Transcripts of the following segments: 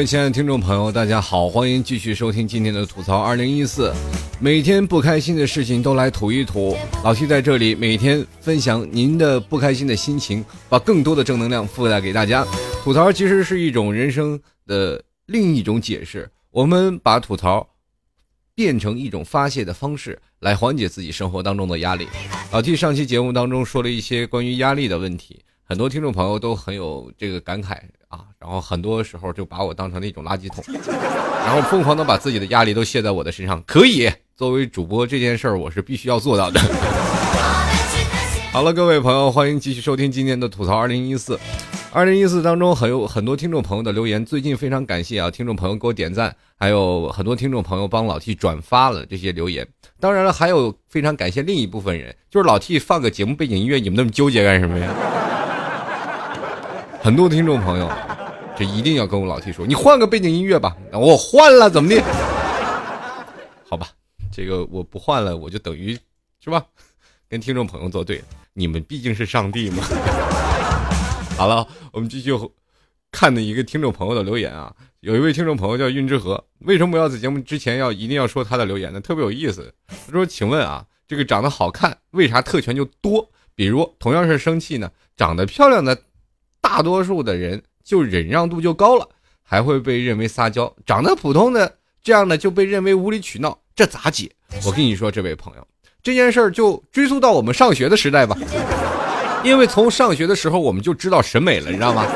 各位亲爱的听众朋友，大家好，欢迎继续收听今天的吐槽二零一四。每天不开心的事情都来吐一吐，老 T 在这里每天分享您的不开心的心情，把更多的正能量附带给大家。吐槽其实是一种人生的另一种解释，我们把吐槽变成一种发泄的方式，来缓解自己生活当中的压力。老 T 上期节目当中说了一些关于压力的问题，很多听众朋友都很有这个感慨。啊，然后很多时候就把我当成那种垃圾桶，然后疯狂的把自己的压力都卸在我的身上。可以，作为主播这件事儿，我是必须要做到的。好了，各位朋友，欢迎继续收听今天的吐槽二零一四。二零一四当中，很有很多听众朋友的留言，最近非常感谢啊，听众朋友给我点赞，还有很多听众朋友帮老 T 转发了这些留言。当然了，还有非常感谢另一部分人，就是老 T 放个节目背景音乐，你们那么纠结干什么呀？很多听众朋友，这一定要跟我老 T 说，你换个背景音乐吧。我换了，怎么的？好吧，这个我不换了，我就等于是吧，跟听众朋友作对。你们毕竟是上帝嘛。好了，我们继续看的一个听众朋友的留言啊。有一位听众朋友叫运之和，为什么要在节目之前要一定要说他的留言呢？特别有意思。他说：“请问啊，这个长得好看，为啥特权就多？比如同样是生气呢，长得漂亮的。”大多数的人就忍让度就高了，还会被认为撒娇；长得普通的这样的就被认为无理取闹，这咋解？我跟你说，这位朋友，这件事儿就追溯到我们上学的时代吧。因为从上学的时候我们就知道审美了，你知道吗？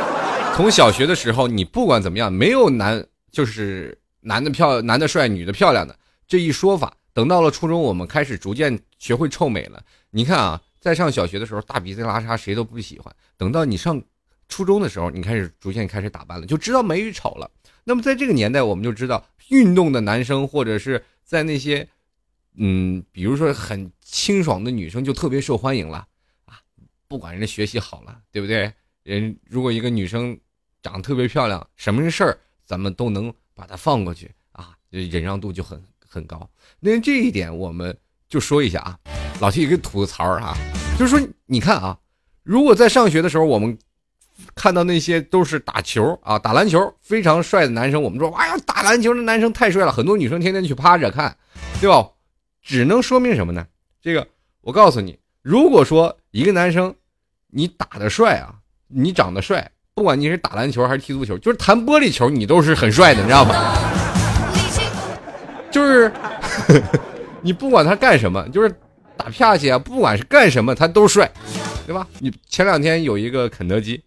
从小学的时候，你不管怎么样，没有男就是男的漂男的帅，女的漂亮的这一说法。等到了初中，我们开始逐渐学会臭美了。你看啊，在上小学的时候，大鼻子拉碴谁都不喜欢。等到你上初中的时候，你开始逐渐开始打扮了，就知道美与丑了。那么在这个年代，我们就知道运动的男生，或者是在那些，嗯，比如说很清爽的女生，就特别受欢迎了啊。不管人家学习好了，对不对？人如果一个女生长得特别漂亮，什么事儿咱们都能把她放过去啊，忍让度就很很高。那这一点我们就说一下啊，老提一个吐槽啊，就是说你看啊，如果在上学的时候我们。看到那些都是打球啊，打篮球非常帅的男生，我们说，哎呀，打篮球的男生太帅了，很多女生天天去趴着看，对吧？只能说明什么呢？这个我告诉你，如果说一个男生你打的帅啊，你长得帅，不管你是打篮球还是踢足球，就是弹玻璃球，你都是很帅的，你知道吗？就是 你不管他干什么，就是打啪去啊，不管是干什么，他都帅，对吧？你前两天有一个肯德基。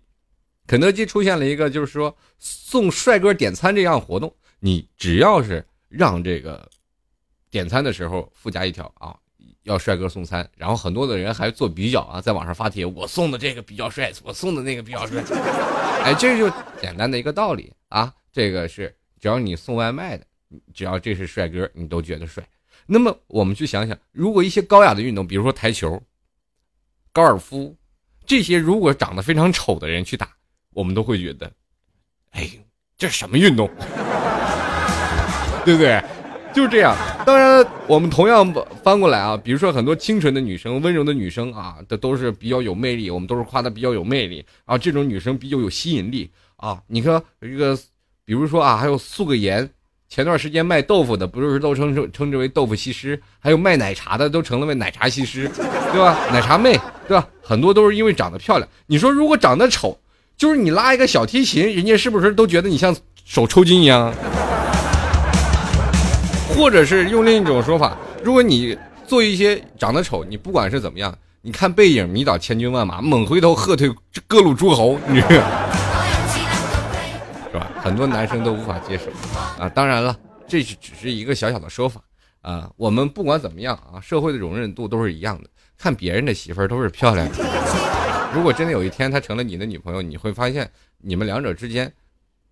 肯德基出现了一个，就是说送帅哥点餐这样活动，你只要是让这个点餐的时候附加一条啊，要帅哥送餐，然后很多的人还做比较啊，在网上发帖，我送的这个比较帅，我送的那个比较帅，哎，这就简单的一个道理啊，这个是只要你送外卖的，只要这是帅哥，你都觉得帅。那么我们去想想，如果一些高雅的运动，比如说台球、高尔夫这些，如果长得非常丑的人去打。我们都会觉得，哎，这是什么运动？对不对？就是这样。当然，我们同样翻过来啊，比如说很多清纯的女生、温柔的女生啊，这都是比较有魅力。我们都是夸她比较有魅力啊，这种女生比较有吸引力啊。你看这个，比如说啊，还有素个颜，前段时间卖豆腐的，不是都称称称之为豆腐西施？还有卖奶茶的，都成了为奶茶西施，对吧？奶茶妹，对吧？很多都是因为长得漂亮。你说如果长得丑？就是你拉一个小提琴，人家是不是都觉得你像手抽筋一样？或者是用另一种说法，如果你做一些长得丑，你不管是怎么样，你看背影迷倒千军万马，猛回头喝退各路诸侯，你 是吧？很多男生都无法接受啊。当然了，这是只是一个小小的说法啊。我们不管怎么样啊，社会的容忍度都是一样的，看别人的媳妇儿都是漂亮的。如果真的有一天她成了你的女朋友，你会发现你们两者之间，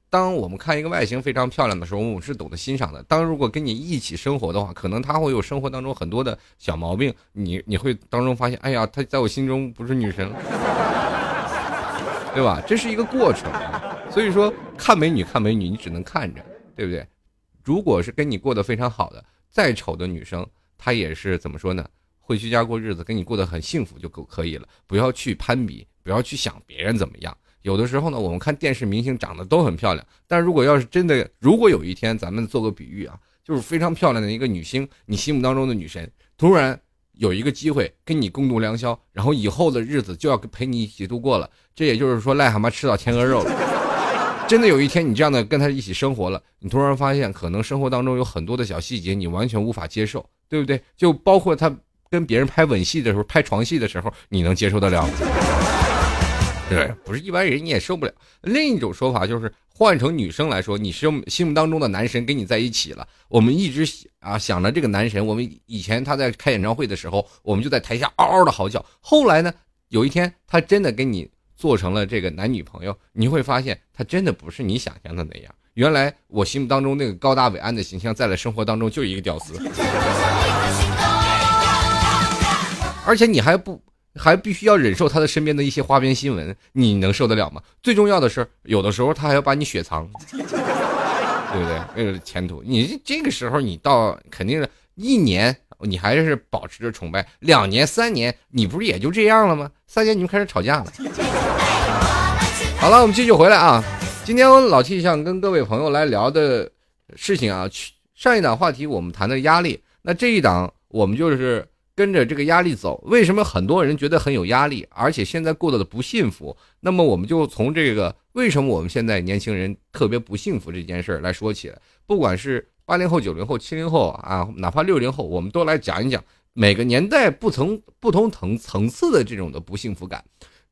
当我们看一个外形非常漂亮的时候，我们是懂得欣赏的。当如果跟你一起生活的话，可能她会有生活当中很多的小毛病，你你会当中发现，哎呀，她在我心中不是女神，对吧？这是一个过程，所以说看美女看美女，你只能看着，对不对？如果是跟你过得非常好的，再丑的女生，她也是怎么说呢？会居家过日子，跟你过得很幸福就够可以了。不要去攀比，不要去想别人怎么样。有的时候呢，我们看电视明星长得都很漂亮，但如果要是真的，如果有一天咱们做个比喻啊，就是非常漂亮的一个女星，你心目当中的女神，突然有一个机会跟你共度良宵，然后以后的日子就要陪你一起度过了，这也就是说癞蛤蟆吃到天鹅肉了。真的有一天你这样的跟她一起生活了，你突然发现可能生活当中有很多的小细节你完全无法接受，对不对？就包括她跟别人拍吻戏的时候、拍床戏的时候，你能接受得了？对，不是一般人你也受不了。另一种说法就是换成女生来说，你是心目当中的男神跟你在一起了。我们一直啊想着这个男神，我们以前他在开演唱会的时候，我们就在台下嗷嗷的嚎叫。后来呢，有一天他真的跟你做成了这个男女朋友，你会发现他真的不是你想象的那样。原来我心目当中那个高大伟岸的形象，在了生活当中就一个屌丝，而且你还不。还必须要忍受他的身边的一些花边新闻，你能受得了吗？最重要的是，有的时候他还要把你雪藏，对不对？为了前途，你这个时候你到肯定是一年，你还是保持着崇拜；两年、三年，你不是也就这样了吗？三年你就开始吵架了。好了，我们继续回来啊。今天我老 T 想跟各位朋友来聊的事情啊，上一档话题我们谈的压力，那这一档我们就是。跟着这个压力走，为什么很多人觉得很有压力，而且现在过得的不幸福？那么我们就从这个为什么我们现在年轻人特别不幸福这件事儿来说起。不管是八零后、九零后、七零后啊，哪怕六零后，我们都来讲一讲每个年代不同不同层层次的这种的不幸福感。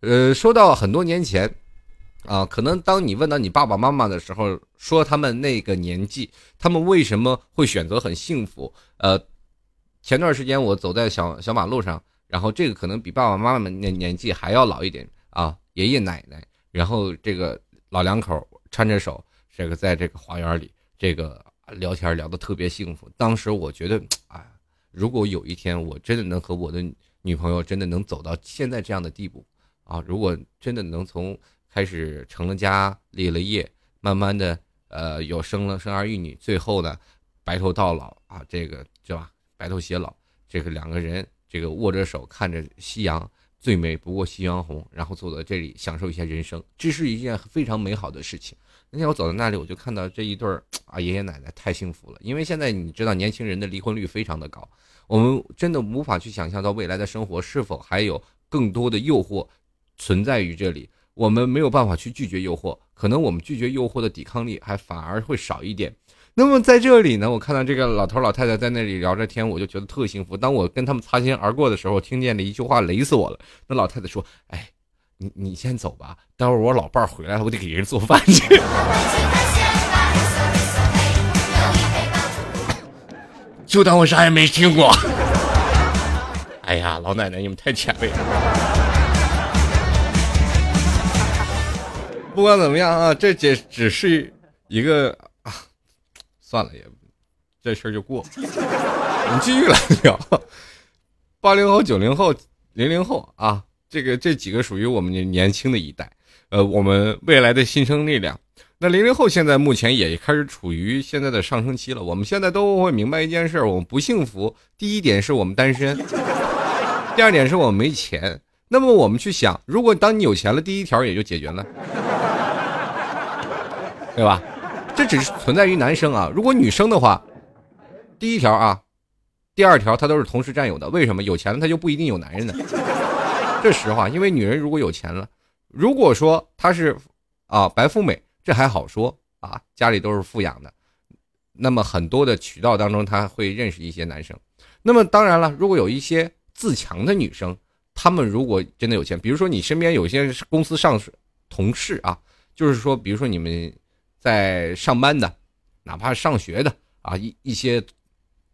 呃，说到很多年前，啊，可能当你问到你爸爸妈妈的时候，说他们那个年纪，他们为什么会选择很幸福？呃。前段时间我走在小小马路上，然后这个可能比爸爸妈妈们年年纪还要老一点啊，爷爷奶奶，然后这个老两口搀着手，这个在这个花园里，这个聊天聊得特别幸福。当时我觉得，哎，如果有一天我真的能和我的女朋友真的能走到现在这样的地步啊，如果真的能从开始成了家立了业，慢慢的呃有生了生儿育女，最后呢白头到老啊，这个是吧？白头偕老，这个两个人，这个握着手，看着夕阳，最美不过夕阳红，然后走到这里，享受一下人生，这是一件非常美好的事情。那天我走到那里，我就看到这一对儿啊，爷爷奶奶太幸福了。因为现在你知道，年轻人的离婚率非常的高，我们真的无法去想象到未来的生活是否还有更多的诱惑存在于这里，我们没有办法去拒绝诱惑，可能我们拒绝诱惑的抵抗力还反而会少一点。那么在这里呢，我看到这个老头老太太在那里聊着天，我就觉得特幸福。当我跟他们擦肩而过的时候，听见了一句话，雷死我了。那老太太说：“哎，你你先走吧，待会儿我老伴儿回来了，我得给人做饭去。”就当我啥也没听过。哎呀，老奶奶，你们太前卫了。不管怎么样啊，这只只是一个。算了，也这事儿就过。我们继续来聊，八零后、九零后、零零后啊，这个这几个属于我们年轻的一代，呃，我们未来的新生力量。那零零后现在目前也开始处于现在的上升期了。我们现在都会明白一件事：我们不幸福。第一点是我们单身，第二点是我们没钱。那么我们去想，如果当你有钱了，第一条也就解决了，对吧？这只是存在于男生啊，如果女生的话，第一条啊，第二条她都是同时占有的。为什么有钱了她就不一定有男人呢？这实话，因为女人如果有钱了，如果说她是啊白富美，这还好说啊，家里都是富养的，那么很多的渠道当中她会认识一些男生。那么当然了，如果有一些自强的女生，她们如果真的有钱，比如说你身边有些公司上同事啊，就是说，比如说你们。在上班的，哪怕上学的啊，一一些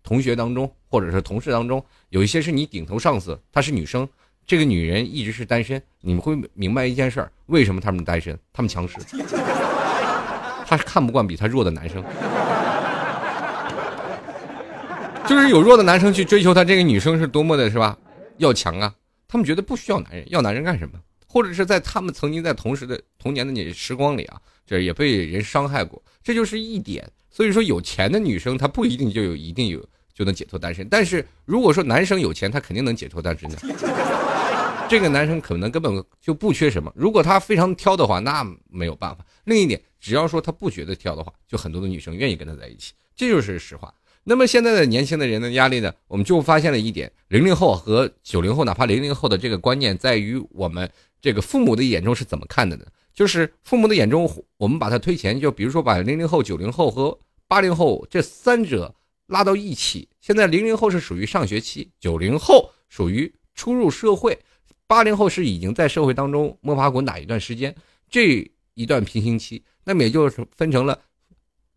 同学当中，或者是同事当中，有一些是你顶头上司，她是女生，这个女人一直是单身，你们会明白一件事儿：为什么他们单身？他们强势，她看不惯比她弱的男生，就是有弱的男生去追求她，这个女生是多么的是吧？要强啊！他们觉得不需要男人，要男人干什么？或者是在他们曾经在同时的童年的那时光里啊。这也被人伤害过，这就是一点。所以说，有钱的女生她不一定就有一定有就能解脱单身。但是如果说男生有钱，他肯定能解脱单身的。这个男生可能根本就不缺什么。如果他非常挑的话，那没有办法。另一点，只要说他不觉得挑的话，就很多的女生愿意跟他在一起，这就是实话。那么现在的年轻的人的压力呢？我们就发现了一点：零零后和九零后，哪怕零零后的这个观念，在于我们这个父母的眼中是怎么看的呢？就是父母的眼中，我们把它推前，就比如说把零零后、九零后和八零后这三者拉到一起。现在零零后是属于上学期，九零后属于初入社会，八零后是已经在社会当中摸爬滚打一段时间，这一段平行期，那么也就是分成了。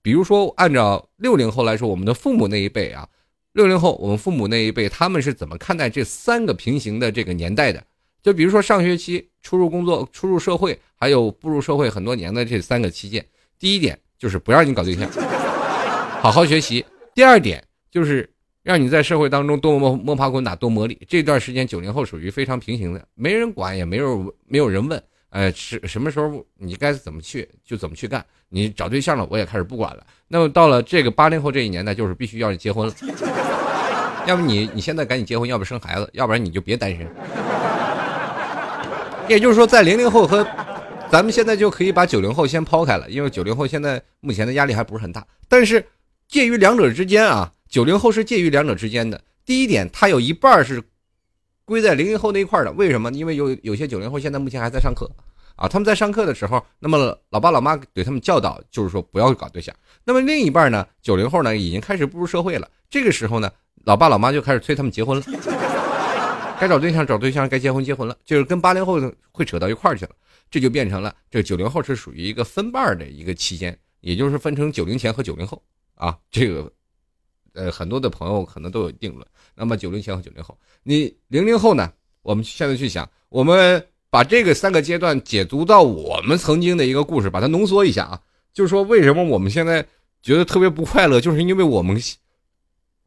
比如说，按照六零后来说，我们的父母那一辈啊，六零后我们父母那一辈，他们是怎么看待这三个平行的这个年代的？就比如说上学期、初入工作、初入社会，还有步入社会很多年的这三个期间。第一点就是不让你搞对象，好好学习；第二点就是让你在社会当中多摸摸爬滚打，多磨砺。这段时间九零后属于非常平行的，没人管，也没有没有人问。呃，是什么时候你该怎么去就怎么去干。你找对象了，我也开始不管了。那么到了这个八零后这一年代，就是必须要结婚了。要不你你现在赶紧结婚，要不生孩子，要不然你就别单身。也就是说，在零零后和咱们现在就可以把九零后先抛开了，因为九零后现在目前的压力还不是很大。但是介于两者之间啊，九零后是介于两者之间的。第一点，他有一半是。归在零零后那一块的，为什么？因为有有些九零后现在目前还在上课，啊，他们在上课的时候，那么老爸老妈对他们教导就是说不要搞对象。那么另一半呢，九零后呢已经开始步入社会了，这个时候呢，老爸老妈就开始催他们结婚了，该找对象找对象，该结婚结婚了，就是跟八零后会扯到一块去了，这就变成了这九零后是属于一个分瓣的一个期间，也就是分成九零前和九零后啊，这个。呃，很多的朋友可能都有定论。那么九零前和九零后，你零零后呢？我们现在去想，我们把这个三个阶段解读到我们曾经的一个故事，把它浓缩一下啊，就是说为什么我们现在觉得特别不快乐，就是因为我们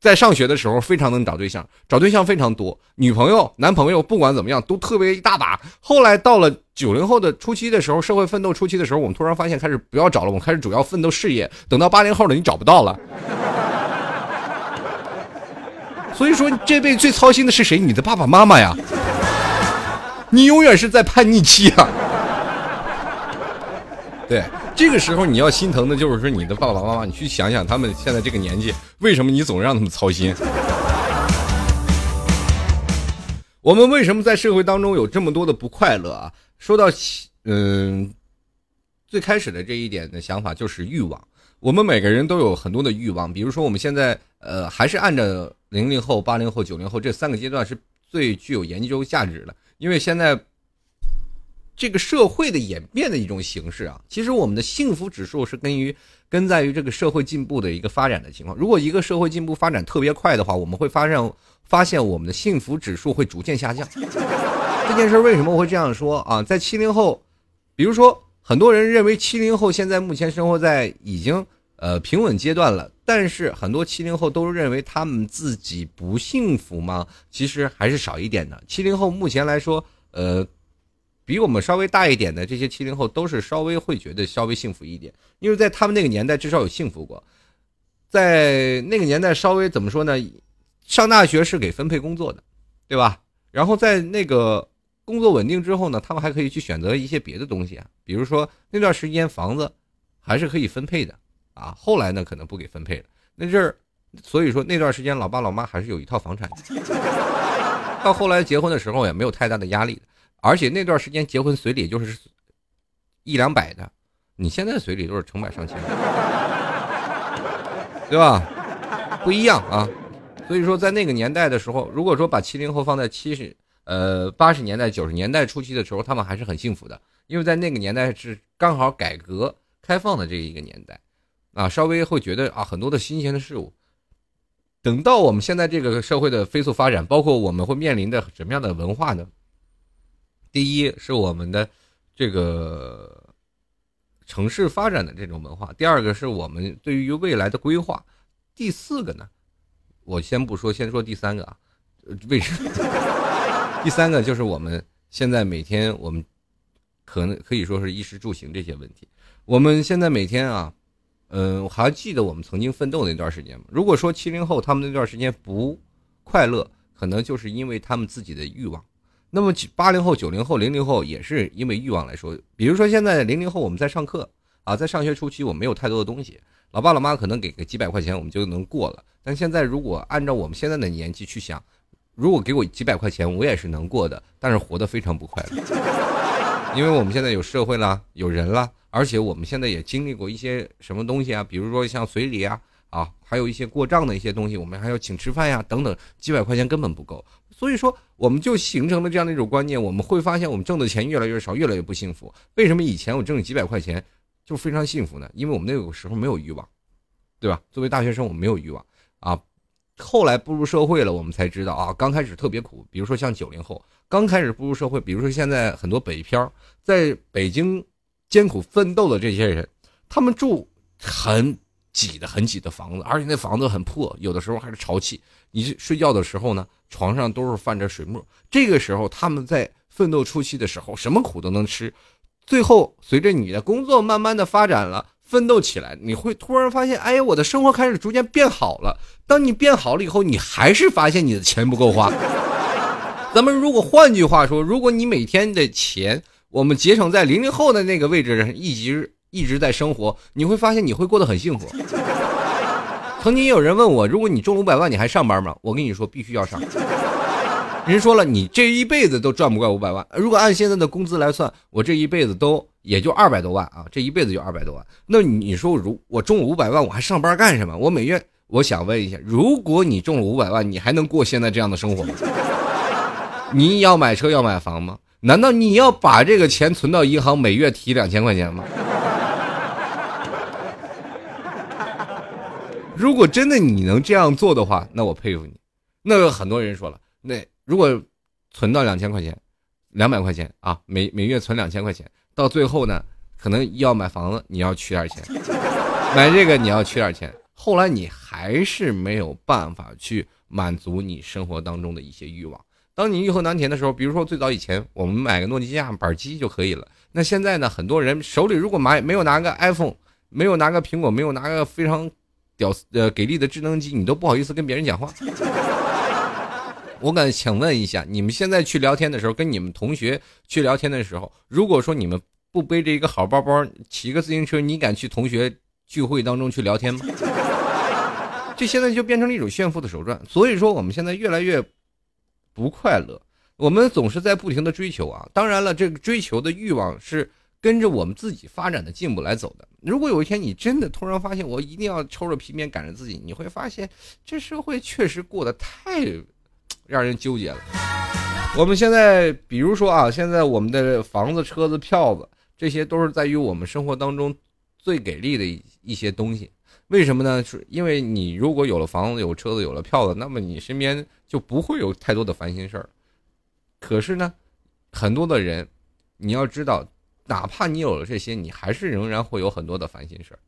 在上学的时候非常能找对象，找对象非常多，女朋友、男朋友不管怎么样都特别一大把。后来到了九零后的初期的时候，社会奋斗初期的时候，我们突然发现开始不要找了，我们开始主要奋斗事业。等到八零后了，你找不到了。所以说，这辈子最操心的是谁？你的爸爸妈妈呀！你永远是在叛逆期啊！对，这个时候你要心疼的就是说你的爸爸妈妈。你去想想，他们现在这个年纪，为什么你总让他们操心？我们为什么在社会当中有这么多的不快乐啊？说到，嗯，最开始的这一点的想法就是欲望。我们每个人都有很多的欲望，比如说我们现在，呃，还是按照零零后、八零后、九零后这三个阶段是最具有研究价值的，因为现在这个社会的演变的一种形式啊，其实我们的幸福指数是根于根在于这个社会进步的一个发展的情况。如果一个社会进步发展特别快的话，我们会发现发现我们的幸福指数会逐渐下降。这件事为什么会这样说啊？在七零后，比如说很多人认为七零后现在目前生活在已经。呃，平稳阶段了，但是很多七零后都认为他们自己不幸福吗？其实还是少一点的。七零后目前来说，呃，比我们稍微大一点的这些七零后都是稍微会觉得稍微幸福一点，因为在他们那个年代至少有幸福过，在那个年代稍微怎么说呢？上大学是给分配工作的，对吧？然后在那个工作稳定之后呢，他们还可以去选择一些别的东西啊，比如说那段时间房子还是可以分配的。啊，后来呢可能不给分配了，那阵儿，所以说那段时间老爸老妈还是有一套房产。到后来结婚的时候也没有太大的压力，而且那段时间结婚随礼就是一两百的，你现在随礼都是成百上千的，对吧？不一样啊。所以说在那个年代的时候，如果说把七零后放在七十呃八十年代九十年代初期的时候，他们还是很幸福的，因为在那个年代是刚好改革开放的这一个年代。啊，稍微会觉得啊，很多的新鲜的事物。等到我们现在这个社会的飞速发展，包括我们会面临的什么样的文化呢？第一是我们的这个城市发展的这种文化，第二个是我们对于未来的规划，第四个呢，我先不说，先说第三个啊，为什么？第三个就是我们现在每天我们可能可以说是衣食住行这些问题，我们现在每天啊。嗯，我还记得我们曾经奋斗那段时间吗？如果说七零后他们那段时间不快乐，可能就是因为他们自己的欲望。那么八零后、九零后、零零后也是因为欲望来说，比如说现在零零后我们在上课啊，在上学初期我没有太多的东西，老爸老妈可能给个几百块钱我们就能过了。但现在如果按照我们现在的年纪去想，如果给我几百块钱，我也是能过的，但是活得非常不快乐，因为我们现在有社会了，有人了，而且我们现在也经历过一些什么东西啊，比如说像随礼啊。啊，还有一些过账的一些东西，我们还要请吃饭呀，等等，几百块钱根本不够，所以说我们就形成了这样的一种观念，我们会发现我们挣的钱越来越少，越来越不幸福。为什么以前我挣几百块钱就非常幸福呢？因为我们那个时候没有欲望，对吧？作为大学生，我们没有欲望啊。后来步入社会了，我们才知道啊，刚开始特别苦。比如说像九零后刚开始步入社会，比如说现在很多北漂在北京艰苦奋斗的这些人，他们住很。挤的很挤的房子，而且那房子很破，有的时候还是潮气。你睡觉的时候呢，床上都是泛着水沫。这个时候，他们在奋斗初期的时候，什么苦都能吃。最后，随着你的工作慢慢的发展了，奋斗起来，你会突然发现，哎呀，我的生活开始逐渐变好了。当你变好了以后，你还是发现你的钱不够花。咱们如果换句话说，如果你每天的钱我们节省在零零后的那个位置上，一直。一直在生活，你会发现你会过得很幸福。曾经有人问我，如果你中了五百万，你还上班吗？我跟你说，必须要上。人说了，你这一辈子都赚不过五百万。如果按现在的工资来算，我这一辈子都也就二百多万啊，这一辈子就二百多万。那你说，如我中了五百万，我还上班干什么？我每月，我想问一下，如果你中了五百万，你还能过现在这样的生活吗？你要买车要买房吗？难道你要把这个钱存到银行，每月提两千块钱吗？如果真的你能这样做的话，那我佩服你。那有很多人说了，那如果存到两千块钱、两百块钱啊，每每月存两千块钱，到最后呢，可能要买房子，你要取点钱；买这个你要取点钱。后来你还是没有办法去满足你生活当中的一些欲望。当你欲壑难填的时候，比如说最早以前我们买个诺基亚板机就可以了。那现在呢，很多人手里如果买没有拿个 iPhone，没有拿个苹果，没有拿个非常。屌丝呃，给力的智能机，你都不好意思跟别人讲话。我敢请问一下，你们现在去聊天的时候，跟你们同学去聊天的时候，如果说你们不背着一个好包包，骑个自行车，你敢去同学聚会当中去聊天吗？这现在就变成了一种炫富的手段。所以说，我们现在越来越不快乐，我们总是在不停的追求啊。当然了，这个追求的欲望是。跟着我们自己发展的进步来走的。如果有一天你真的突然发现，我一定要抽着皮鞭赶着自己，你会发现这社会确实过得太让人纠结了。我们现在，比如说啊，现在我们的房子、车子、票子，这些都是在于我们生活当中最给力的一一些东西。为什么呢？是因为你如果有了房子、有车子、有了票子，那么你身边就不会有太多的烦心事儿。可是呢，很多的人，你要知道。哪怕你有了这些，你还是仍然会有很多的烦心事儿，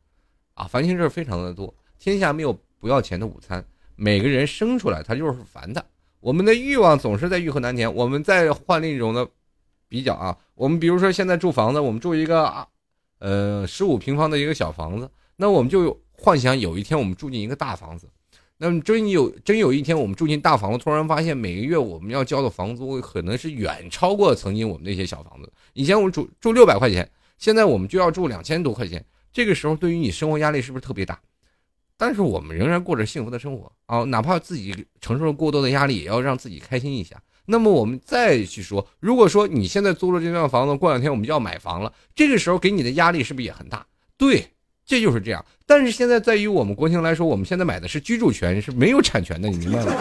啊，烦心事儿非常的多。天下没有不要钱的午餐，每个人生出来他就是烦的。我们的欲望总是在欲壑难填。我们再换另一种的比较啊，我们比如说现在住房子，我们住一个啊，呃，十五平方的一个小房子，那我们就有幻想有一天我们住进一个大房子。那么真有真有一天，我们住进大房子，突然发现每个月我们要交的房租可能是远超过曾经我们那些小房子。以前我们住住六百块钱，现在我们就要住两千多块钱。这个时候，对于你生活压力是不是特别大？但是我们仍然过着幸福的生活啊！哪怕自己承受了过多的压力，也要让自己开心一下。那么我们再去说，如果说你现在租了这幢房子，过两天我们就要买房了，这个时候给你的压力是不是也很大？对。这就是这样，但是现在在于我们国情来说，我们现在买的是居住权，是没有产权的，你明白吗？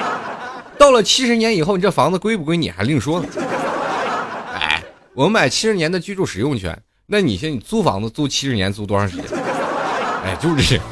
到了七十年以后，你这房子归不归你还另说呢。哎，我们买七十年的居住使用权，那你现你租房子租七十年租多长时间？哎，就是这样。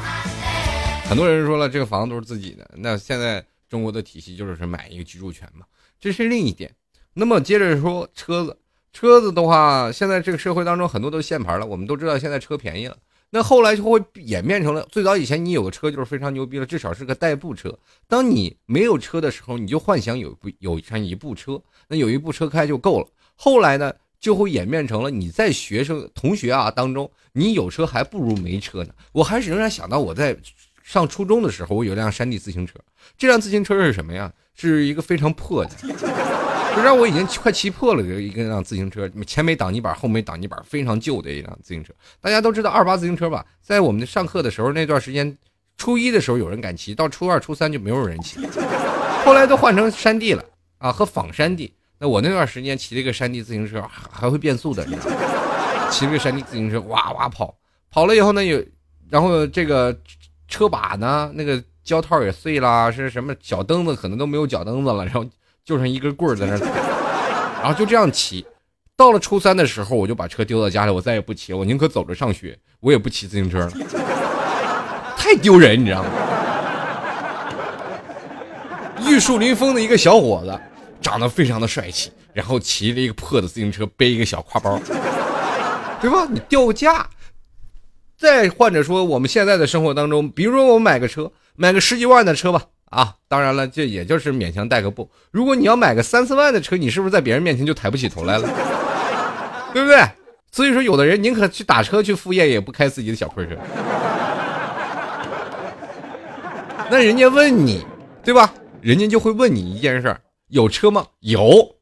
很多人说了，这个房子都是自己的，那现在中国的体系就是买一个居住权嘛，这是另一点。那么接着说车子，车子的话，现在这个社会当中很多都是限牌了，我们都知道现在车便宜了。那后来就会演变成了，最早以前你有个车就是非常牛逼了，至少是个代步车。当你没有车的时候，你就幻想有部有上一部车，那有一部车开就够了。后来呢，就会演变成了你在学生同学啊当中，你有车还不如没车呢。我还是仍然想到我在上初中的时候，我有辆山地自行车。这辆自行车是什么呀？是一个非常破的。就让我已经快气破了。一个辆自行车，前没挡泥板，后没挡泥板，非常旧的一辆自行车。大家都知道二八自行车吧？在我们上课的时候那段时间，初一的时候有人敢骑，到初二、初三就没有人骑，后来都换成山地了啊，和仿山地。那我那段时间骑了一个山地自行车，还会变速的，你知道？骑了个山地自行车，哇哇跑，跑了以后呢，有，然后这个车把呢，那个胶套也碎了，是什么脚蹬子可能都没有脚蹬子了，然后。就剩一根棍儿在那儿，然后就这样骑。到了初三的时候，我就把车丢到家里，我再也不骑。我宁可走着上学，我也不骑自行车了，太丢人，你知道吗？玉树临风的一个小伙子，长得非常的帅气，然后骑着一个破的自行车，背一个小挎包，对吧？你掉价。再换着说，我们现在的生活当中，比如说我买个车，买个十几万的车吧。啊，当然了，这也就是勉强带个步。如果你要买个三四万的车，你是不是在别人面前就抬不起头来了？对不对？所以说，有的人宁可去打车去副业，也不开自己的小破车。那人家问你，对吧？人家就会问你一件事：有车吗？有，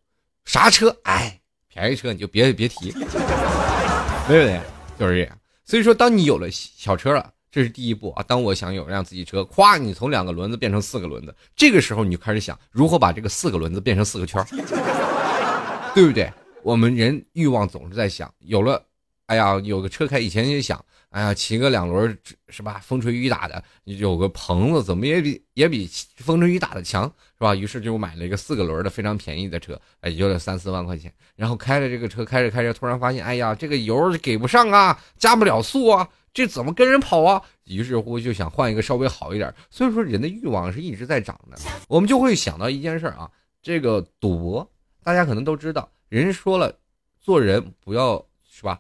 啥车？哎，便宜车你就别别提，对不对？就是这样。所以说，当你有了小车了。这是第一步啊！当我想有辆自己车，咵，你从两个轮子变成四个轮子，这个时候你就开始想如何把这个四个轮子变成四个圈 对不对？我们人欲望总是在想，有了，哎呀，有个车开，以前也想，哎呀，骑个两轮是吧？风吹雨打的，有个棚子，怎么也比也比风吹雨打的强，是吧？于是就买了一个四个轮的非常便宜的车，哎，也就三四万块钱。然后开着这个车，开着开着，突然发现，哎呀，这个油给不上啊，加不了速啊。这怎么跟人跑啊？于是乎就想换一个稍微好一点。所以说人的欲望是一直在涨的，我们就会想到一件事啊，这个赌博，大家可能都知道，人说了，做人不要是吧？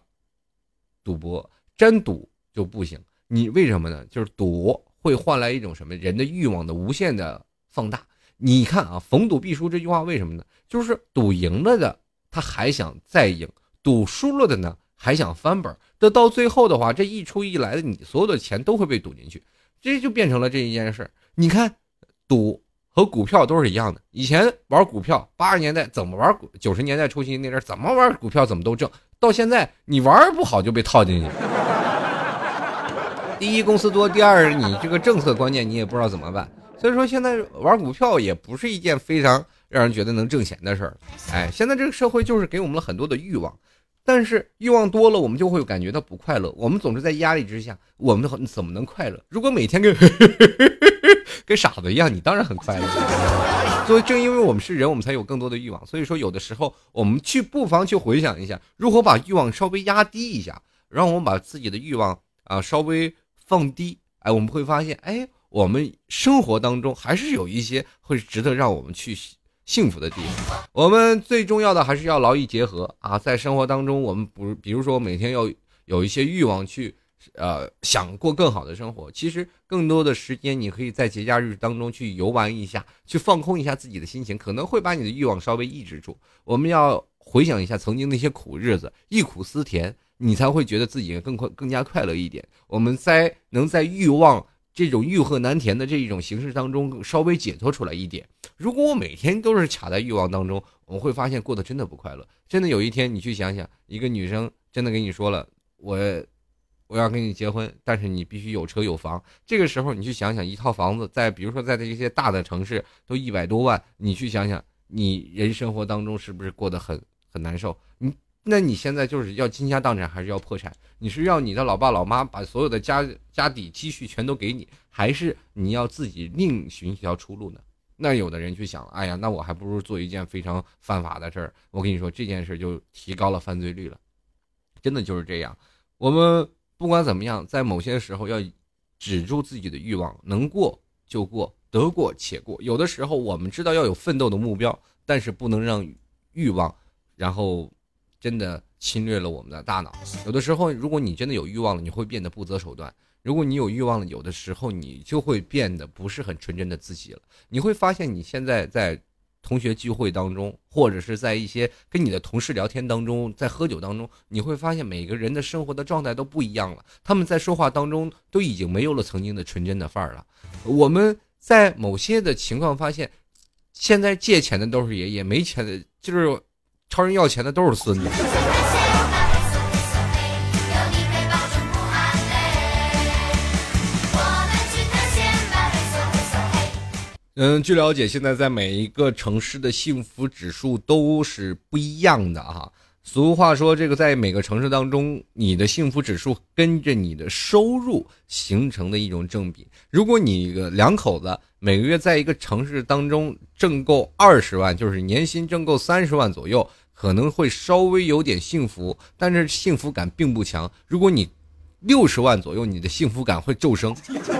赌博真赌就不行。你为什么呢？就是赌会换来一种什么？人的欲望的无限的放大。你看啊，逢赌必输这句话为什么呢？就是赌赢了的他还想再赢，赌输了的呢？还想翻本，这到最后的话，这一出一来的，你所有的钱都会被赌进去，这就变成了这一件事你看，赌和股票都是一样的。以前玩股票，八十年代怎么玩股？九十年代初期那阵怎么玩股票怎么都挣。到现在你玩不好就被套进去。第一公司多，第二你这个政策观念你也不知道怎么办。所以说现在玩股票也不是一件非常让人觉得能挣钱的事儿。哎，现在这个社会就是给我们了很多的欲望。但是欲望多了，我们就会感觉到不快乐。我们总是在压力之下，我们怎么能快乐？如果每天跟 跟傻子一样，你当然很快乐。所以正因为我们是人，我们才有更多的欲望。所以说，有的时候我们去不妨去回想一下，如何把欲望稍微压低一下，让我们把自己的欲望啊稍微放低。哎，我们会发现，哎，我们生活当中还是有一些会值得让我们去。幸福的地方，我们最重要的还是要劳逸结合啊！在生活当中，我们不，比如说每天要有一些欲望去，呃，想过更好的生活。其实更多的时间，你可以在节假日当中去游玩一下，去放空一下自己的心情，可能会把你的欲望稍微抑制住。我们要回想一下曾经那些苦日子，忆苦思甜，你才会觉得自己更快、更加快乐一点。我们在能在欲望。这种欲壑难填的这一种形式当中，稍微解脱出来一点。如果我每天都是卡在欲望当中，我会发现过得真的不快乐。真的有一天，你去想想，一个女生真的跟你说了，我我要跟你结婚，但是你必须有车有房。这个时候，你去想想，一套房子在比如说在这些大的城市都一百多万，你去想想，你人生活当中是不是过得很很难受？你。那你现在就是要倾家荡产，还是要破产？你是要你的老爸老妈把所有的家家底积蓄全都给你，还是你要自己另寻一条出路呢？那有的人去想，哎呀，那我还不如做一件非常犯法的事儿。我跟你说，这件事就提高了犯罪率了，真的就是这样。我们不管怎么样，在某些时候要止住自己的欲望，能过就过，得过且过。有的时候我们知道要有奋斗的目标，但是不能让欲望，然后。真的侵略了我们的大脑。有的时候，如果你真的有欲望了，你会变得不择手段；如果你有欲望了，有的时候你就会变得不是很纯真的自己了。你会发现，你现在在同学聚会当中，或者是在一些跟你的同事聊天当中，在喝酒当中，你会发现每个人的生活的状态都不一样了。他们在说话当中都已经没有了曾经的纯真的范儿了。我们在某些的情况发现。现在借钱的都是爷爷，没钱的就是超人要钱的都是孙子。嗯，据了解，现在在每一个城市的幸福指数都是不一样的哈。俗话说，这个在每个城市当中，你的幸福指数跟着你的收入形成的一种正比。如果你一个两口子每个月在一个城市当中挣够二十万，就是年薪挣够三十万左右，可能会稍微有点幸福，但是幸福感并不强。如果你六十万左右，你的幸福感会骤升。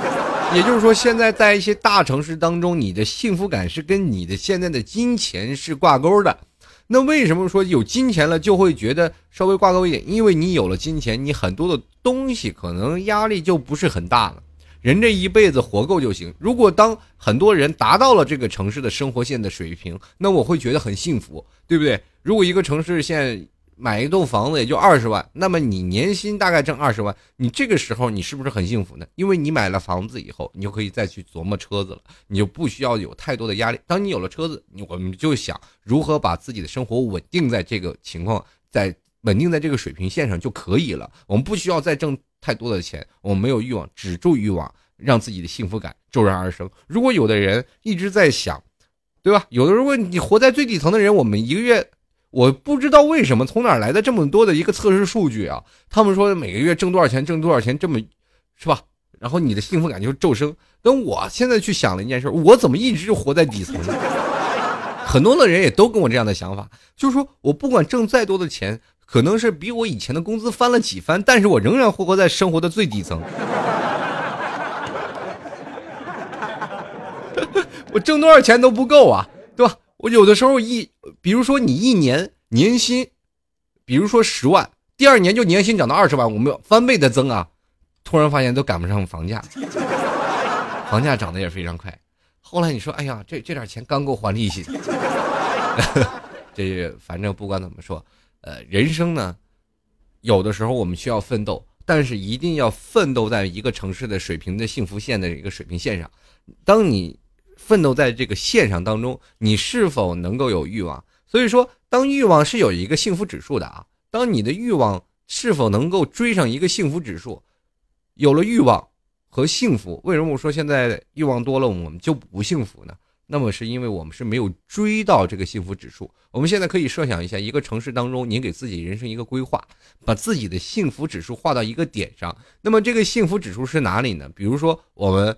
也就是说，现在在一些大城市当中，你的幸福感是跟你的现在的金钱是挂钩的。那为什么说有金钱了就会觉得稍微挂钩一点？因为你有了金钱，你很多的东西可能压力就不是很大了。人这一辈子活够就行。如果当很多人达到了这个城市的生活线的水平，那我会觉得很幸福，对不对？如果一个城市现在买一栋房子也就二十万，那么你年薪大概挣二十万，你这个时候你是不是很幸福呢？因为你买了房子以后，你就可以再去琢磨车子了，你就不需要有太多的压力。当你有了车子，我们就想如何把自己的生活稳定在这个情况，在稳定在这个水平线上就可以了。我们不需要再挣太多的钱，我没有欲望，止住欲望，让自己的幸福感骤然而生。如果有的人一直在想，对吧？有的如果你活在最底层的人，我们一个月。我不知道为什么从哪来的这么多的一个测试数据啊？他们说每个月挣多少钱，挣多少钱，这么，是吧？然后你的幸福感就骤升。等我现在去想了一件事，我怎么一直就活在底层？很多的人也都跟我这样的想法，就是说我不管挣再多的钱，可能是比我以前的工资翻了几番，但是我仍然活活在生活的最底层。我挣多少钱都不够啊，对吧？我有的时候一，比如说你一年年薪，比如说十万，第二年就年薪涨到二十万，我们翻倍的增啊，突然发现都赶不上房价，房价涨得也非常快。后来你说，哎呀，这这点钱刚够还利息，这反正不管怎么说，呃，人生呢，有的时候我们需要奋斗，但是一定要奋斗在一个城市的水平的幸福线的一个水平线上，当你。奋斗在这个线上当中，你是否能够有欲望？所以说，当欲望是有一个幸福指数的啊。当你的欲望是否能够追上一个幸福指数，有了欲望和幸福，为什么我说现在欲望多了我们就不幸福呢？那么是因为我们是没有追到这个幸福指数。我们现在可以设想一下，一个城市当中，您给自己人生一个规划，把自己的幸福指数画到一个点上。那么这个幸福指数是哪里呢？比如说我们。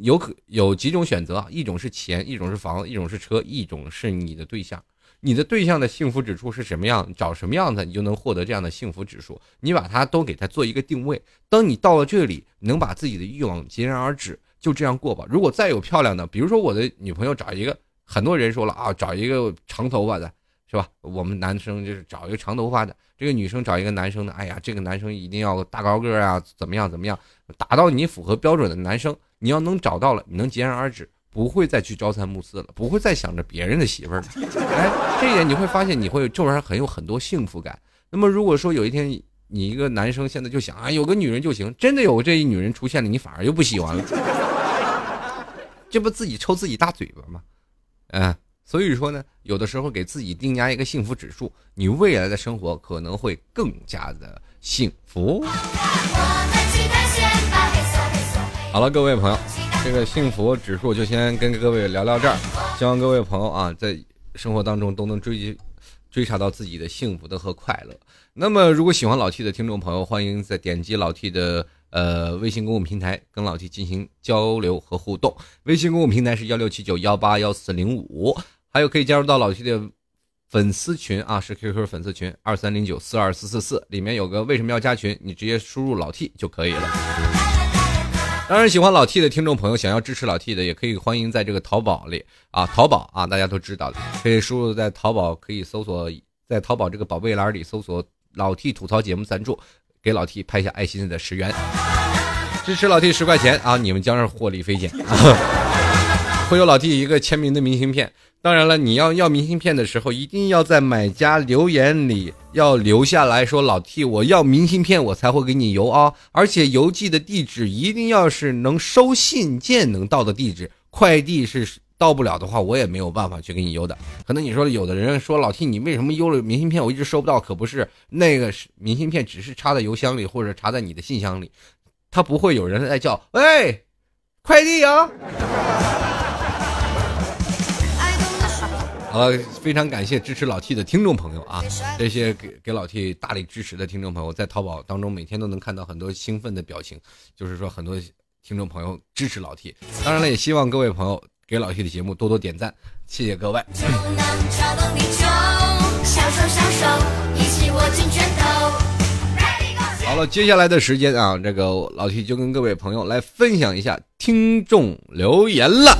有可有几种选择，一种是钱，一种是房，一种是车，一种是你的对象。你的对象的幸福指数是什么样？找什么样的，你就能获得这样的幸福指数。你把它都给它做一个定位。当你到了这里，能把自己的欲望截然而止，就这样过吧。如果再有漂亮的，比如说我的女朋友找一个，很多人说了啊，找一个长头发的，是吧？我们男生就是找一个长头发的，这个女生找一个男生的，哎呀，这个男生一定要大高个啊，怎么样怎么样，达到你符合标准的男生。你要能找到了，你能截然而止，不会再去朝三暮四了，不会再想着别人的媳妇儿了。哎，这一点你会发现，你会这玩意儿很有很多幸福感。那么，如果说有一天你一个男生现在就想啊，有个女人就行，真的有这一女人出现了，你反而又不喜欢了，这不自己抽自己大嘴巴吗？嗯，所以说呢，有的时候给自己定压一个幸福指数，你未来的生活可能会更加的幸福。好了，各位朋友，这个幸福指数就先跟各位聊聊这儿。希望各位朋友啊，在生活当中都能追追查到自己的幸福的和快乐。那么，如果喜欢老 T 的听众朋友，欢迎再点击老 T 的呃微信公共平台，跟老 T 进行交流和互动。微信公共平台是幺六七九幺八幺四零五，还有可以加入到老 T 的粉丝群啊，是 QQ 粉丝群二三零九四二四四四，里面有个为什么要加群，你直接输入老 T 就可以了。当然，喜欢老 T 的听众朋友，想要支持老 T 的，也可以欢迎在这个淘宝里啊，淘宝啊，大家都知道的，可以输入在淘宝，可以搜索在淘宝这个宝贝栏里搜索“老 T 吐槽节目赞助”，给老 T 拍下爱心的十元，支持老 T 十块钱啊，你们将是获利匪浅啊，会有老 T 一个签名的明信片。当然了，你要要明信片的时候，一定要在买家留言里要留下来说老 T，我要明信片，我才会给你邮啊。而且邮寄的地址一定要是能收信件能到的地址，快递是到不了的话，我也没有办法去给你邮的。可能你说有的人说老 T，你为什么邮了明信片我一直收不到？可不是，那个是明信片，只是插在邮箱里或者插在你的信箱里，他不会有人在叫喂，快递啊。好，非常感谢支持老 T 的听众朋友啊！这些给给老 T 大力支持的听众朋友，在淘宝当中每天都能看到很多兴奋的表情，就是说很多听众朋友支持老 T。当然了，也希望各位朋友给老 T 的节目多多点赞，谢谢各位。好了，接下来的时间啊，这个老 T 就跟各位朋友来分享一下听众留言了。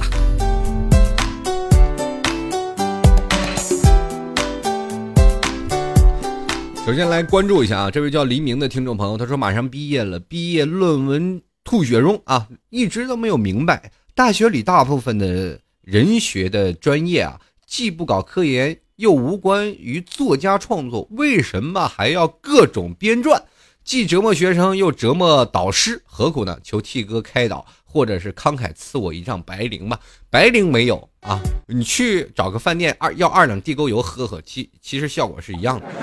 首先来关注一下啊，这位叫黎明的听众朋友，他说马上毕业了，毕业论文吐血中啊，一直都没有明白，大学里大部分的人学的专业啊，既不搞科研，又无关于作家创作，为什么还要各种编撰，既折磨学生又折磨导师，何苦呢？求 T 哥开导，或者是慷慨赐我一张白绫吧，白绫没有啊，你去找个饭店二要二两地沟油喝喝，其其实效果是一样的。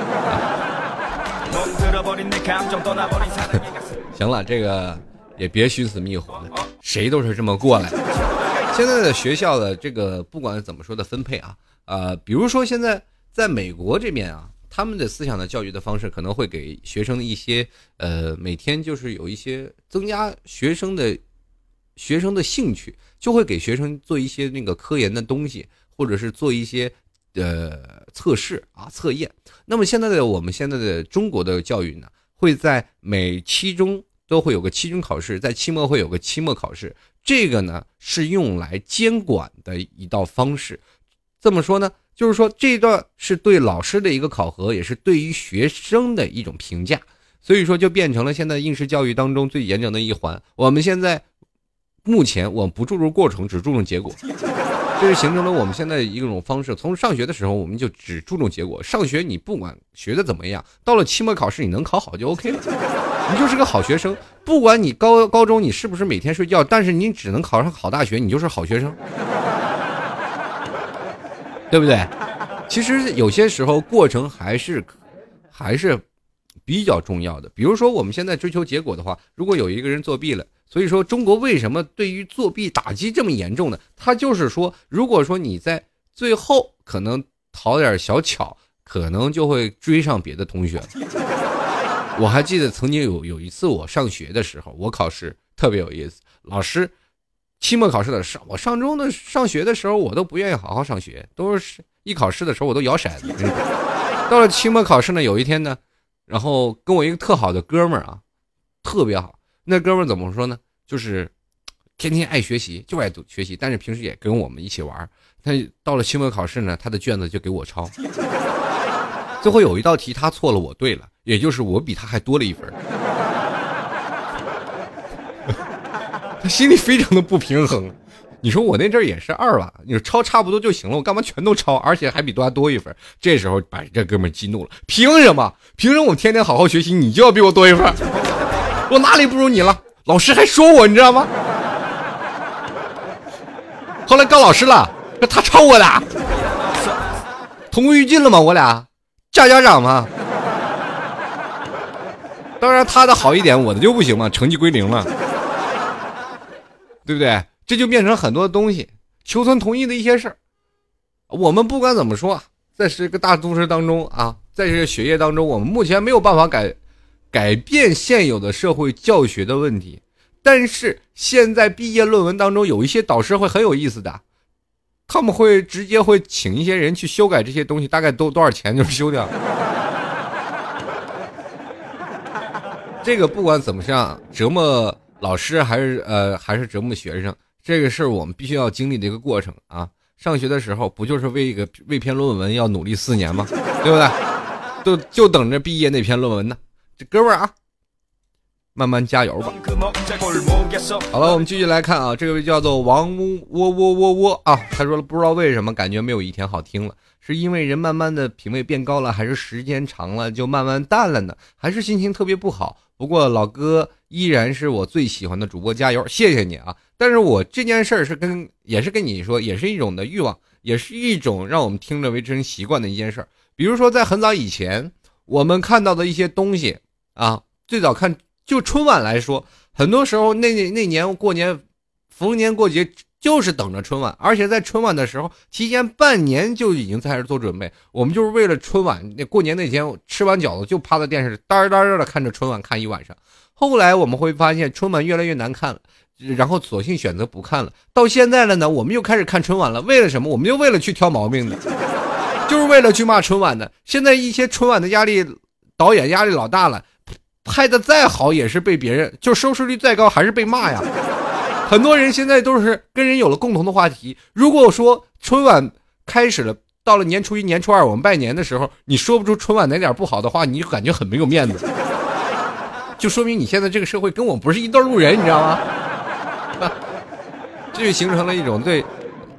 行了，这个也别寻死觅活了，谁都是这么过来的。现在的学校的这个不管怎么说的分配啊，呃，比如说现在在美国这边啊，他们的思想的教育的方式可能会给学生一些呃，每天就是有一些增加学生的学生的兴趣，就会给学生做一些那个科研的东西，或者是做一些。呃测试啊，测验。那么现在的我们现在的中国的教育呢，会在每期中都会有个期中考试，在期末会有个期末考试。这个呢是用来监管的一道方式。这么说呢，就是说这段是对老师的一个考核，也是对于学生的一种评价。所以说就变成了现在应试教育当中最严整的一环。我们现在目前我们不注重过程，只注重结果。这是形成了我们现在一种方式。从上学的时候，我们就只注重结果。上学你不管学的怎么样，到了期末考试你能考好就 OK 了，你就是个好学生。不管你高高中你是不是每天睡觉，但是你只能考上好大学，你就是好学生，对不对？其实有些时候过程还是还是比较重要的。比如说我们现在追求结果的话，如果有一个人作弊了。所以说，中国为什么对于作弊打击这么严重呢？他就是说，如果说你在最后可能讨点小巧，可能就会追上别的同学。我还记得曾经有有一次我上学的时候，我考试特别有意思。老师，期末考试的上，我上中的上学的时候，我都不愿意好好上学，都是一考试的时候我都摇骰子。到了期末考试呢，有一天呢，然后跟我一个特好的哥们儿啊，特别好。那哥们儿怎么说呢？就是天天爱学习，就爱学习，但是平时也跟我们一起玩。他到了期末考试呢，他的卷子就给我抄。最后有一道题他错了，我对了，也就是我比他还多了一分。他心里非常的不平衡。你说我那阵儿也是二吧？你说抄差不多就行了，我干嘛全都抄，而且还比他多一分？这时候把这哥们激怒了，凭什么？凭什么我天天好好学习，你就要比我多一分？我哪里不如你了？老师还说我，你知道吗？后来告老师了，说他抄我的，同归于尽了吗？我俩架家长吗？当然他的好一点，我的就不行嘛，成绩归零了，对不对？这就变成很多东西求存同意的一些事儿。我们不管怎么说，在这个大都市当中啊，在这个学业当中，我们目前没有办法改。改变现有的社会教学的问题，但是现在毕业论文当中有一些导师会很有意思的，他们会直接会请一些人去修改这些东西，大概多多少钱就修掉。这个不管怎么样，折磨老师还是呃还是折磨学生，这个是我们必须要经历的一个过程啊。上学的时候不就是为一个为篇论文要努力四年吗？对不对？就就等着毕业那篇论文呢。这哥们儿啊，慢慢加油吧。好了，我们继续来看啊，这位叫做王窝窝窝窝啊，他说了，不知道为什么感觉没有以前好听了，是因为人慢慢的品味变高了，还是时间长了就慢慢淡了呢？还是心情特别不好？不过老哥依然是我最喜欢的主播，加油，谢谢你啊！但是我这件事儿是跟也是跟你说，也是一种的欲望，也是一种让我们听着为真习惯的一件事儿。比如说在很早以前，我们看到的一些东西啊，最早看。就春晚来说，很多时候那那年过年，逢年过节就是等着春晚，而且在春晚的时候，提前半年就已经开始做准备。我们就是为了春晚那过年那天吃完饺子就趴在电视呆呆的看着春晚看一晚上。后来我们会发现春晚越来越难看了，然后索性选择不看了。到现在了呢，我们又开始看春晚了。为了什么？我们就为了去挑毛病的，就是为了去骂春晚的。现在一些春晚的压力，导演压力老大了。拍的再好也是被别人，就收视率再高还是被骂呀。很多人现在都是跟人有了共同的话题。如果说春晚开始了，到了年初一、年初二，我们拜年的时候，你说不出春晚哪点不好的话，你就感觉很没有面子，就说明你现在这个社会跟我不是一对路人，你知道吗？这就形成了一种对。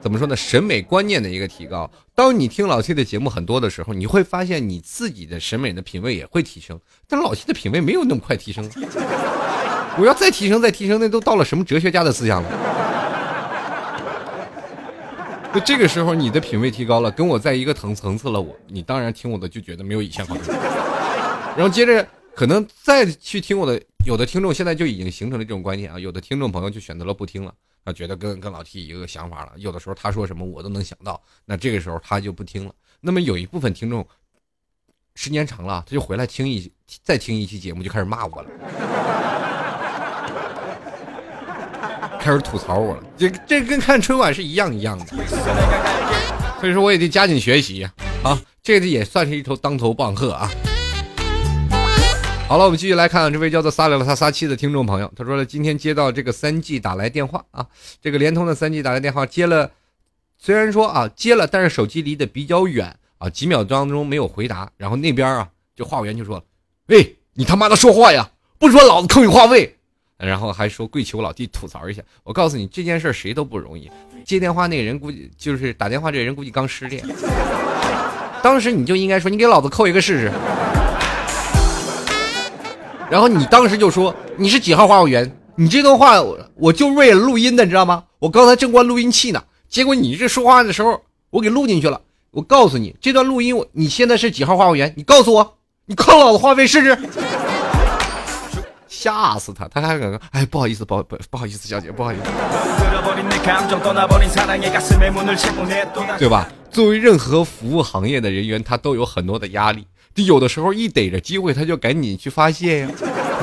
怎么说呢？审美观念的一个提高。当你听老 T 的节目很多的时候，你会发现你自己的审美的品味也会提升。但老 T 的品味没有那么快提升。我要再提升再提升，那都到了什么哲学家的思想了？就这个时候，你的品味提高了，跟我在一个层层次了，我你当然听我的就觉得没有以前好听。然后接着可能再去听我的，有的听众现在就已经形成了这种观念啊，有的听众朋友就选择了不听了。他觉得跟跟老 T 一个想法了，有的时候他说什么我都能想到，那这个时候他就不听了。那么有一部分听众，时间长了，他就回来听一再听一期节目，就开始骂我了，开始吐槽我了。这这跟看春晚是一样一样的，所以说我也得加紧学习。啊，这个也算是一头当头棒喝啊。好了，我们继续来看这位叫做撒了他撒气的听众朋友，他说了，今天接到这个三 G 打来电话啊，这个联通的三 G 打来电话接了，虽然说啊接了，但是手机离得比较远啊，几秒当中没有回答，然后那边啊就话务员就说了，喂，你他妈的说话呀，不说老子扣你话费，然后还说跪求老弟吐槽一下，我告诉你这件事谁都不容易，接电话那个人估计就是打电话这人估计刚失恋，当时你就应该说你给老子扣一个试试。然后你当时就说你是几号话务员？你这段话我我就为了录音的，你知道吗？我刚才正关录音器呢，结果你这说话的时候我给录进去了。我告诉你，这段录音我你现在是几号话务员？你告诉我，你扣老子话费试试。吓死他！他还敢哎，不好意思，不不不好意思，小姐，不好意思，对吧？作为任何服务行业的人员，他都有很多的压力。有的时候一逮着机会，他就赶紧去发泄呀，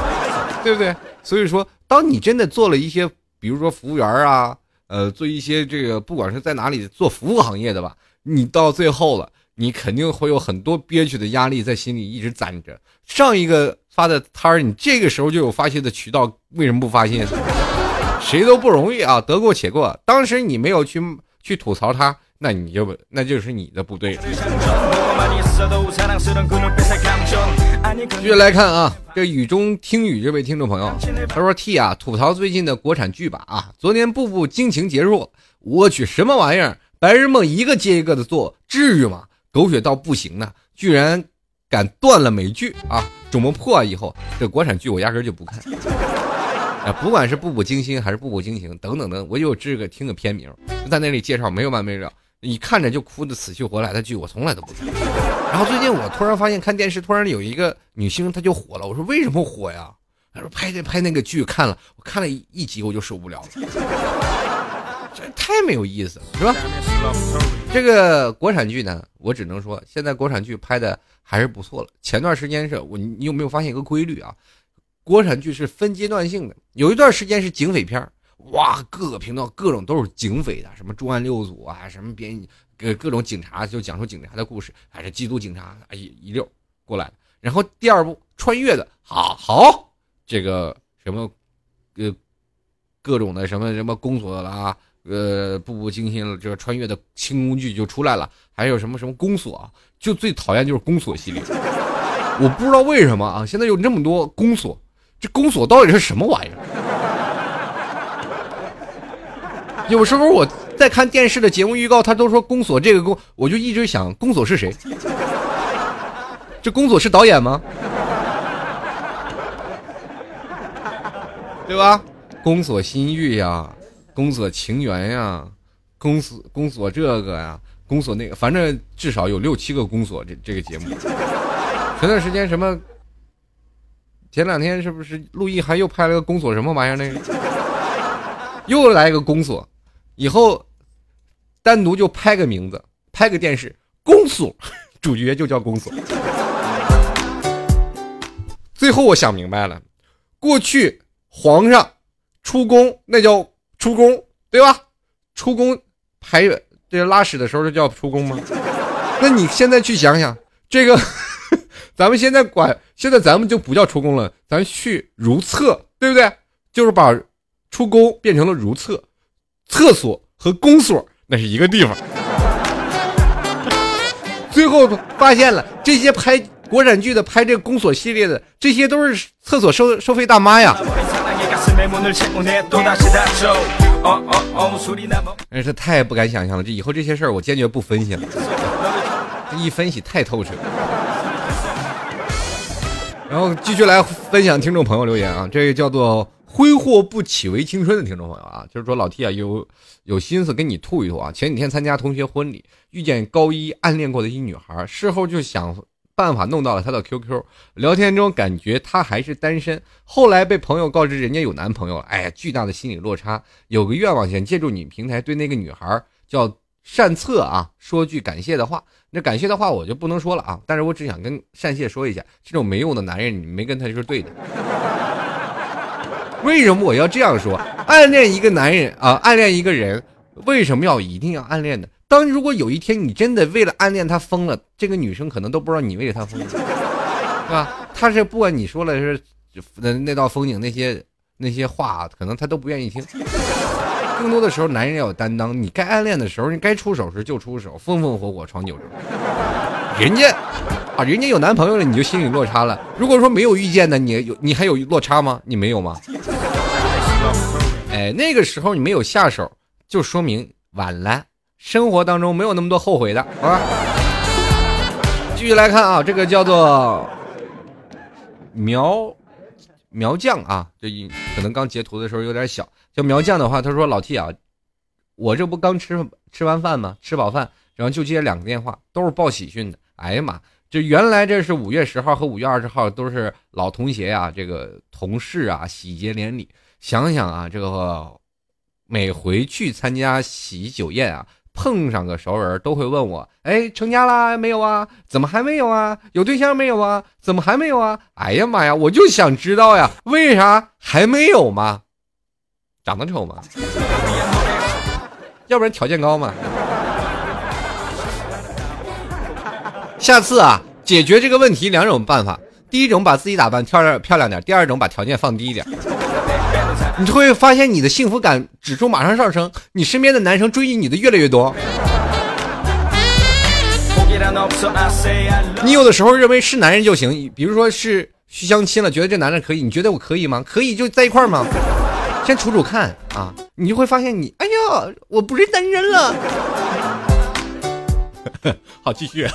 对不对？所以说，当你真的做了一些，比如说服务员啊，呃，做一些这个，不管是在哪里做服务行业的吧，你到最后了，你肯定会有很多憋屈的压力在心里一直攒着。上一个发的摊儿，你这个时候就有发泄的渠道，为什么不发泄？谁都不容易啊，得过且过。当时你没有去去吐槽他。那你就那就是你的不对了。继续来看啊，这雨中听雨这位听众朋友，他说 T 啊，吐槽最近的国产剧吧啊，昨天《步步惊情》结束，我去什么玩意儿？白日梦一个接一个的做，至于吗？狗血到不行呢，居然敢断了美剧啊！肿么破啊以后，这国产剧我压根就不看。啊，不管是《步步惊心》还是《步步惊情》等等等，我有这个听个片名，就在那里介绍没有完没了。你看着就哭的死去活来的剧，我从来都不看。然后最近我突然发现看电视，突然有一个女星，她就火了。我说为什么火呀？她说拍这拍那个剧看了，我看了一一集我就受不了了，这太没有意思了，是吧？这个国产剧呢，我只能说现在国产剧拍的还是不错了。前段时间是我，你有没有发现一个规律啊？国产剧是分阶段性的，有一段时间是警匪片哇，各个频道各种都是警匪的，什么重案六组啊，什么编各各种警察就讲述警察的故事，还是缉毒警察一一溜过来然后第二部穿越的，好好这个什么呃各种的什么什么宫锁啦，呃步步惊心了，这个穿越的轻功剧就出来了，还有什么什么宫锁，就最讨厌就是宫锁系列，我不知道为什么啊，现在有那么多宫锁。这宫锁到底是什么玩意儿？有时候我在看电视的节目预告，他都说宫锁这个宫，我就一直想宫锁是谁？这宫锁是导演吗？对吧？宫锁心玉呀，宫锁情缘呀，宫锁”“宫锁这个呀，宫锁那个，反正至少有六七个宫锁。这这个节目，前段时间什么？前两天是不是陆毅还又拍了个宫锁什么玩意儿？那个又来一个宫锁，以后单独就拍个名字，拍个电视，公所 主角就叫公所。最后我想明白了，过去皇上出宫那叫出宫，对吧？出宫排这拉屎的时候就叫出宫吗？那你现在去想想，这个 咱们现在管现在咱们就不叫出宫了，咱去如厕，对不对？就是把出宫变成了如厕，厕所和公所那是一个地方。最后发现了这些拍。国产剧的拍这个公所系列的，这些都是厕所收收费大妈呀！真是太不敢想象了，这以后这些事儿我坚决不分析了，这一分析太透彻。然后继续来分享听众朋友留言啊，这个叫做“挥霍不起为青春”的听众朋友啊，就是说老 T 啊有有心思跟你吐一吐啊。前几天参加同学婚礼，遇见高一暗恋过的一女孩，事后就想。办法弄到了她的 QQ，聊天中感觉她还是单身，后来被朋友告知人家有男朋友了，哎呀，巨大的心理落差。有个愿望想借助你平台对那个女孩叫善策啊说句感谢的话。那感谢的话我就不能说了啊，但是我只想跟善谢说一下，这种没用的男人你没跟他就是对的。为什么我要这样说？暗恋一个男人啊，暗恋一个人，为什么要一定要暗恋呢？当如果有一天你真的为了暗恋他疯了，这个女生可能都不知道你为了他疯了，对吧？他是不管你说了是那那道风景那些那些话，可能他都不愿意听。更多的时候，男人要有担当，你该暗恋的时候，你该出手时就出手，风风火火闯九州。人家啊，人家有男朋友了，你就心理落差了。如果说没有遇见的，你有你还有落差吗？你没有吗？哎，那个时候你没有下手，就说明晚了。生活当中没有那么多后悔的，好吧？继续来看啊，这个叫做苗苗酱啊，这一可能刚截图的时候有点小。叫苗酱的话，他说：“老 T 啊，我这不刚吃吃完饭吗？吃饱饭，然后就接两个电话，都是报喜讯的。哎呀妈，这原来这是五月十号和五月二十号都是老同学呀，这个同事啊，喜结连理。想想啊，这个每回去参加喜酒宴啊。”碰上个熟人，都会问我：“哎，成家啦没有啊？怎么还没有啊？有对象没有啊？怎么还没有啊？”哎呀妈呀，我就想知道呀，为啥还没有吗？长得丑吗？要不然条件高吗？下次啊，解决这个问题两种办法：第一种把自己打扮漂亮漂亮点；第二种把条件放低一点。你就会发现你的幸福感指数马上上升，你身边的男生追你的越来越多。你有的时候认为是男人就行，比如说是去相亲了，觉得这男人可以，你觉得我可以吗？可以就在一块儿吗？先处处看啊，你就会发现你，哎呀，我不是单身了。好，继续。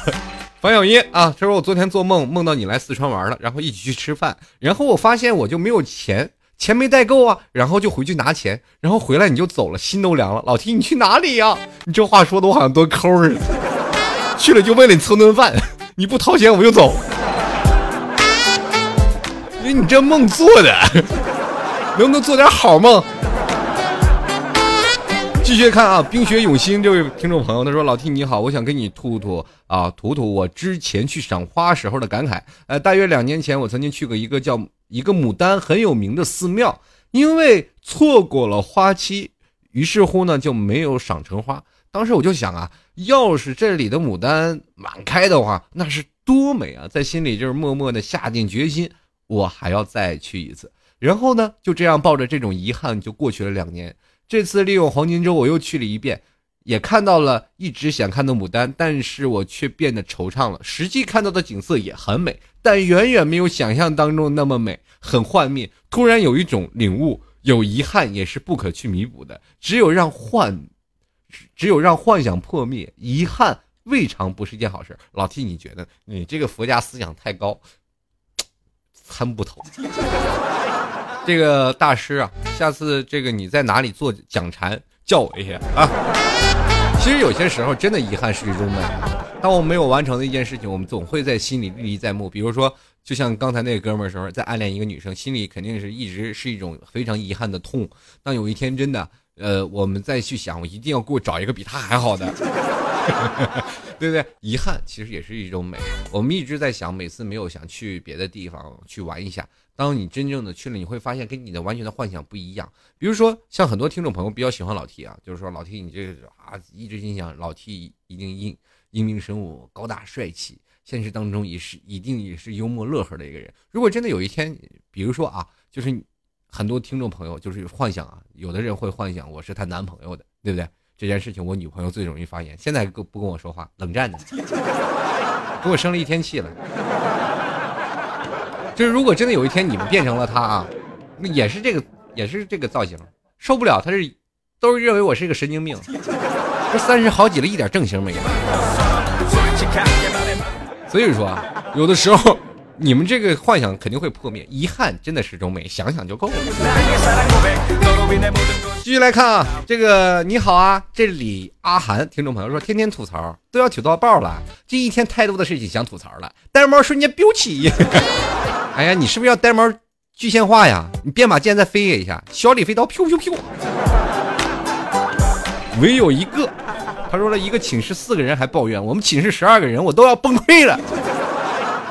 黄小一啊，他说我昨天做梦梦到你来四川玩了，然后一起去吃饭，然后我发现我就没有钱。钱没带够啊，然后就回去拿钱，然后回来你就走了，心都凉了。老提你去哪里呀？你这话说的我好像多抠似的。去了就为了你蹭顿饭，你不掏钱我就走。你这梦做的，能不能做点好梦？继续看啊，冰雪永新这位听众朋友，他说：“老 T 你好，我想跟你吐吐啊，吐吐我之前去赏花时候的感慨。呃，大约两年前，我曾经去过一个叫一个牡丹很有名的寺庙，因为错过了花期，于是乎呢就没有赏成花。当时我就想啊，要是这里的牡丹满开的话，那是多美啊！在心里就是默默的下定决心，我还要再去一次。然后呢，就这样抱着这种遗憾，就过去了两年。”这次利用黄金周，我又去了一遍，也看到了一直想看的牡丹，但是我却变得惆怅了。实际看到的景色也很美，但远远没有想象当中那么美，很幻灭。突然有一种领悟，有遗憾也是不可去弥补的，只有让幻，只有让幻想破灭，遗憾未尝不是一件好事。老 T，你觉得你这个佛家思想太高，参不透。这个大师啊，下次这个你在哪里做讲禅，叫我一下啊。其实有些时候，真的遗憾是一种美。当我们没有完成的一件事情，我们总会在心里历历在目。比如说，就像刚才那个哥们儿时候，在暗恋一个女生，心里肯定是一直是一种非常遗憾的痛。当有一天真的，呃，我们再去想，我一定要给我找一个比他还好的，对不对？遗憾其实也是一种美。我们一直在想，每次没有想去别的地方去玩一下。当你真正的去了，你会发现跟你的完全的幻想不一样。比如说，像很多听众朋友比较喜欢老 T 啊，就是说老 T 你这个啊，一直心想老 T 一定英英明神武、高大帅气，现实当中也是一定也是幽默乐呵的一个人。如果真的有一天，比如说啊，就是很多听众朋友就是幻想啊，有的人会幻想我是他男朋友的，对不对？这件事情我女朋友最容易发言，现在不不跟我说话，冷战的，给我生了一天气了。就是如果真的有一天你们变成了他啊，那也是这个也是这个造型，受不了，他是都是认为我是一个神经病，这三十好几了，一点正形没有。所以说啊，有的时候你们这个幻想肯定会破灭，遗憾真的是种美，想想就够了。继续来看啊，这个你好啊，这里阿涵听众朋友说，天天吐槽都要吐到爆了，这一天太多的事情想吐槽了，呆毛瞬间飙起。哎呀，你是不是要呆毛具现化呀？你变把剑再飞一下，小李飞刀，飘飘飘。唯有一个，他说了一个寝室四个人还抱怨，我们寝室十二个人我都要崩溃了。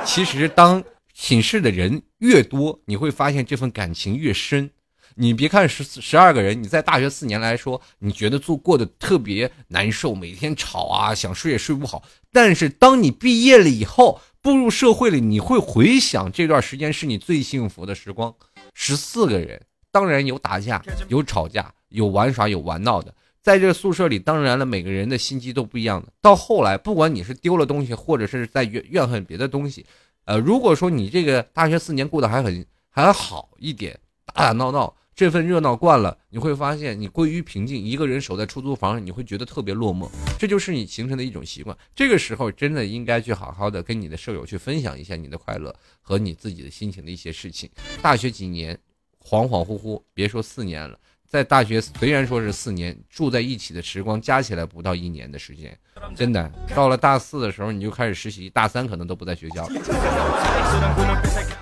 其实当寝室的人越多，你会发现这份感情越深。你别看十十二个人，你在大学四年来说，你觉得做过得特别难受，每天吵啊，想睡也睡不好。但是当你毕业了以后，步入社会了，你会回想这段时间是你最幸福的时光。十四个人，当然有打架，有吵架，有玩耍，有玩闹的。在这个宿舍里，当然了，每个人的心机都不一样的。到后来，不管你是丢了东西，或者是在怨怨恨别的东西，呃，如果说你这个大学四年过得还很还好一点，打打闹闹。这份热闹惯了，你会发现你归于平静。一个人守在出租房，你会觉得特别落寞，这就是你形成的一种习惯。这个时候，真的应该去好好的跟你的舍友去分享一下你的快乐和你自己的心情的一些事情。大学几年，恍恍惚惚，别说四年了。在大学虽然说是四年住在一起的时光加起来不到一年的时间，真的到了大四的时候你就开始实习，大三可能都不在学校了。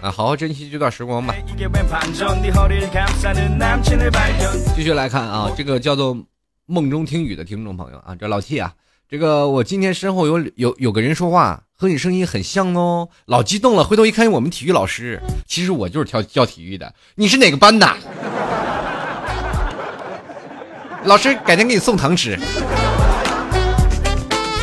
啊，好好珍惜这段时光吧。继续来看啊，这个叫做梦中听雨的听众朋友啊，这老 T 啊，这个我今天身后有有有个人说话和你声音很像哦，老激动了，回头一看我们体育老师，其实我就是教教体育的，你是哪个班的？老师，改天给你送糖吃。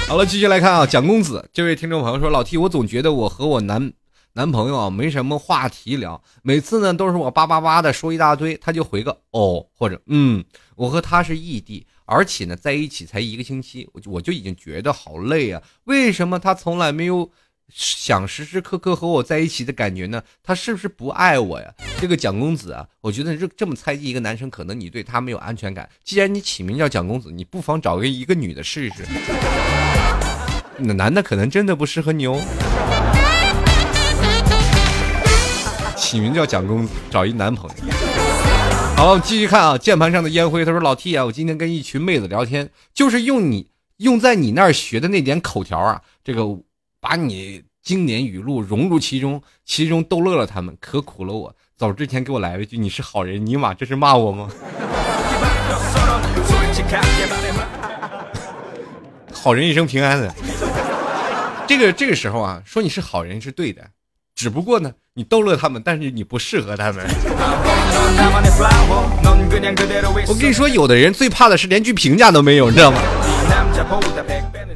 好了，继续来看啊，蒋公子这位听众朋友说：“老 T，我总觉得我和我男男朋友啊没什么话题聊，每次呢都是我叭叭叭的说一大堆，他就回个哦或者嗯。我和他是异地，而且呢在一起才一个星期，我就我就已经觉得好累啊。为什么他从来没有？”想时时刻刻和我在一起的感觉呢？他是不是不爱我呀？这个蒋公子啊，我觉得这这么猜忌一个男生，可能你对他没有安全感。既然你起名叫蒋公子，你不妨找个一个女的试试。那男的可能真的不适合你哦。起名叫蒋公子，找一男朋友。好了，我们，继续看啊，键盘上的烟灰。他说：“老 T 啊，我今天跟一群妹子聊天，就是用你用在你那儿学的那点口条啊，这个。”把你经典语录融入其中，其中逗乐了他们，可苦了我。走之前给我来了一句：“你是好人。”尼玛，这是骂我吗？好人一生平安的。这个这个时候啊，说你是好人是对的，只不过呢，你逗乐他们，但是你不适合他们。我跟你说，有的人最怕的是连句评价都没有，你知道吗？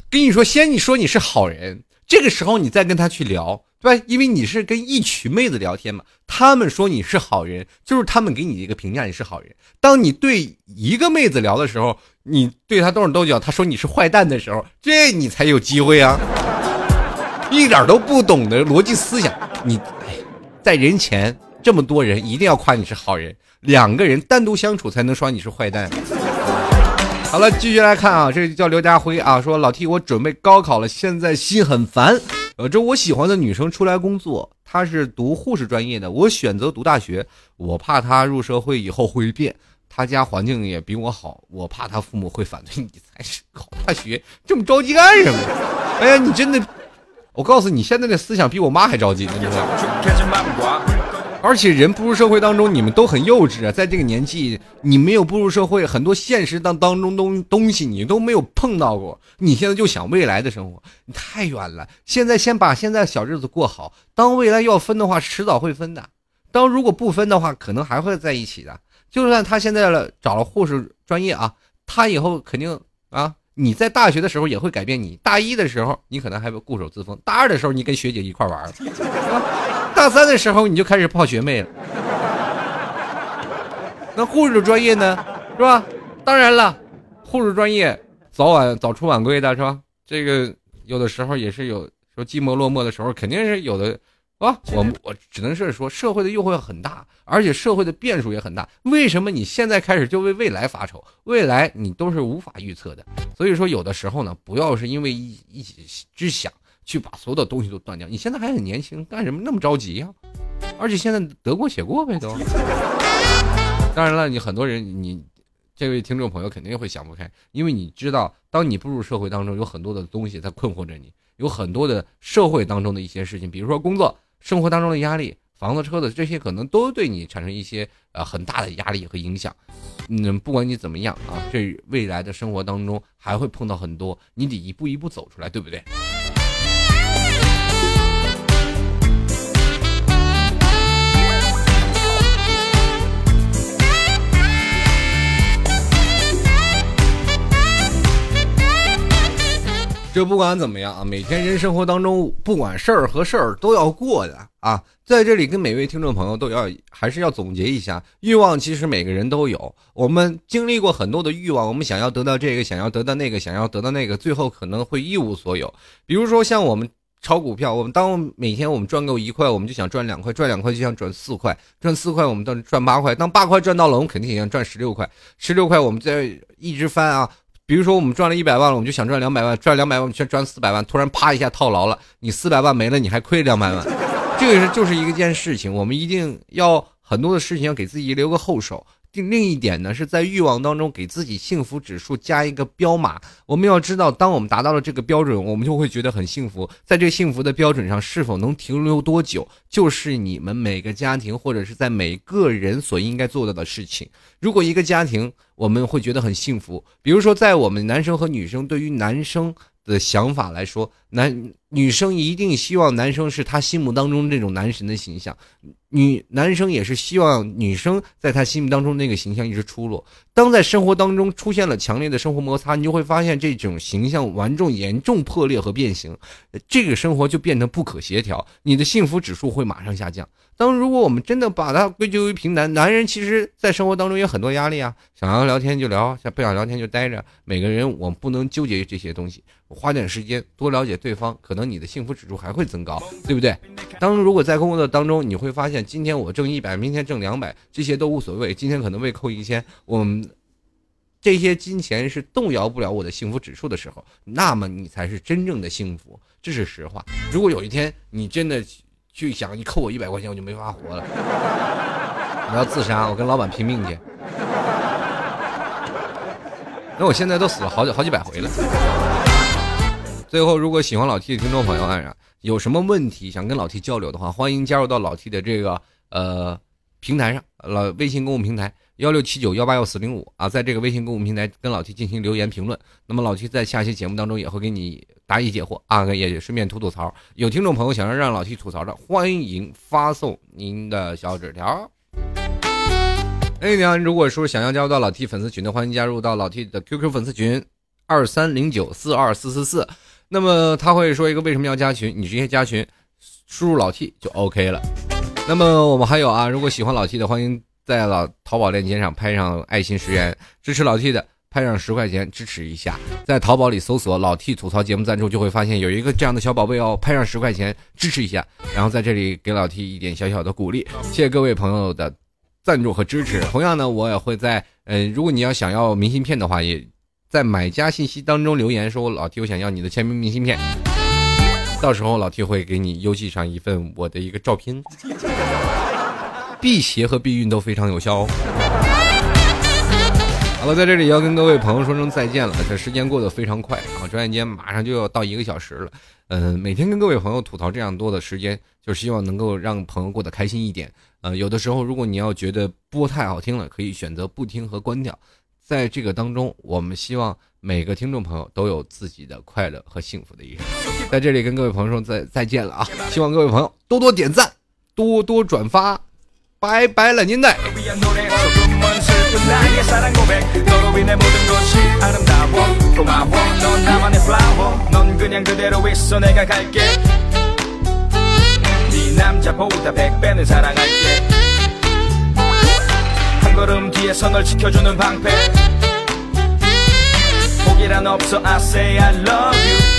跟你说，先你说你是好人。这个时候你再跟他去聊，对吧？因为你是跟一群妹子聊天嘛，他们说你是好人，就是他们给你一个评价，你是好人。当你对一个妹子聊的时候，你对他动手动脚，他说你是坏蛋的时候，这你才有机会啊！一点都不懂得逻辑思想，你在人前这么多人一定要夸你是好人，两个人单独相处才能说你是坏蛋。好了，继续来看啊，这叫刘家辉啊，说老 T，我准备高考了，现在心很烦。呃，这我喜欢的女生出来工作，她是读护士专业的，我选择读大学，我怕她入社会以后会变。他家环境也比我好，我怕他父母会反对。你才是考大学这么着急干什么？哎呀，你真的，我告诉你，现在的思想比我妈还着急呢。你说，而且人步入社会当中，你们都很幼稚啊，在这个年纪，你没有步入社会，很多现实当当中东东西你都没有碰到过。你现在就想未来的生活，你太远了。现在先把现在小日子过好，当未来要分的话，迟早会分的。当如果不分的话，可能还会在一起的。就算他现在了找了护士专业啊，他以后肯定啊，你在大学的时候也会改变你。大一的时候你可能还会固守自封，大二的时候你跟学姐一块玩了，大三的时候你就开始泡学妹了。那护士专业呢，是吧？当然了，护士专业早晚早出晚归的是吧？这个有的时候也是有说寂寞落寞的时候，肯定是有的。啊，我我只能是说，社会的诱惑很大，而且社会的变数也很大。为什么你现在开始就为未来发愁？未来你都是无法预测的。所以说，有的时候呢，不要是因为一一之想去把所有的东西都断掉。你现在还很年轻，干什么那么着急呀？而且现在得过且过呗，都。当然了，你很多人，你这位听众朋友肯定会想不开，因为你知道，当你步入社会当中，有很多的东西在困惑着你，有很多的社会当中的一些事情，比如说工作。生活当中的压力，房子、车子这些可能都对你产生一些呃很大的压力和影响。嗯，不管你怎么样啊，这未来的生活当中还会碰到很多，你得一步一步走出来，对不对？这不管怎么样啊，每天人生活当中，不管事儿和事儿都要过的啊。在这里跟每位听众朋友都要还是要总结一下，欲望其实每个人都有。我们经历过很多的欲望，我们想要得到这个，想要得到那个，想要得到那个，最后可能会一无所有。比如说像我们炒股票，我们当每天我们赚够一块，我们就想赚两块，赚两块就想赚四块，赚四块我们到赚八块，当八块赚到了，我们肯定想赚十六块，十六块我们再一直翻啊。比如说，我们赚了一百万了，我们就想赚两百万，赚两百万，我们先赚四百万。突然啪一下套牢了，你四百万没了，你还亏两百万，这个是就是一个件事情。我们一定要很多的事情要给自己留个后手。另另一点呢，是在欲望当中给自己幸福指数加一个标码。我们要知道，当我们达到了这个标准，我们就会觉得很幸福。在这幸福的标准上，是否能停留多久，就是你们每个家庭或者是在每个人所应该做到的事情。如果一个家庭我们会觉得很幸福，比如说在我们男生和女生对于男生的想法来说，男女生一定希望男生是她心目当中那种男神的形象。女男生也是希望女生在他心目当中那个形象一直出落。当在生活当中出现了强烈的生活摩擦，你就会发现这种形象完重严重破裂和变形，这个生活就变得不可协调，你的幸福指数会马上下降。当如果我们真的把它归咎于平男，男人其实在生活当中有很多压力啊，想要聊天就聊，想不想聊天就待着。每个人我们不能纠结于这些东西，花点时间多了解对方，可能你的幸福指数还会增高，对不对？当如果在工作当中你会发现。今天我挣一百，明天挣两百，这些都无所谓。今天可能被扣一千，我们这些金钱是动摇不了我的幸福指数的时候，那么你才是真正的幸福，这是实话。如果有一天你真的去想，你扣我一百块钱，我就没法活了，我要自杀，我跟老板拼命去。那我现在都死了好几好几百回了。最后，如果喜欢老 T 的听众朋友，哎。有什么问题想跟老 T 交流的话，欢迎加入到老 T 的这个呃平台上，老微信公共平台幺六七九幺八幺四零五啊，在这个微信公共平台跟老 T 进行留言评论。那么老 T 在下期节目当中也会给你答疑解惑啊，也顺便吐吐槽。有听众朋友想要让老 T 吐槽的，欢迎发送您的小纸条。哎，你好，如果说想要加入到老 T 粉丝群的，欢迎加入到老 T 的 QQ 粉丝群二三零九四二四四四。那么他会说一个为什么要加群？你直接加群，输入老 T 就 OK 了。那么我们还有啊，如果喜欢老 T 的，欢迎在老淘宝链接上拍上爱心十元支持老 T 的，拍上十块钱支持一下。在淘宝里搜索“老 T 吐槽节目赞助”，就会发现有一个这样的小宝贝哦，拍上十块钱支持一下，然后在这里给老 T 一点小小的鼓励。谢谢各位朋友的赞助和支持。同样呢，我也会在呃，如果你要想要明信片的话，也在买家信息当中留言说，老 T 我想要你的签名明信片。到时候老 T 会给你邮寄上一份我的一个照片，辟邪和避孕都非常有效哦。好了，在这里要跟各位朋友说声再见了。这时间过得非常快啊，转眼间马上就要到一个小时了。嗯，每天跟各位朋友吐槽这样多的时间，就是希望能够让朋友过得开心一点。呃，有的时候如果你要觉得播太好听了，可以选择不听和关掉。在这个当中，我们希望每个听众朋友都有自己的快乐和幸福的一生。在这里跟各位朋友说再再见了啊！希望各位朋友多多点赞，多多转发，拜拜了，您嘞。 한 걸음 뒤에서 널 지켜주는 방패. 포기란 없어 I say I love you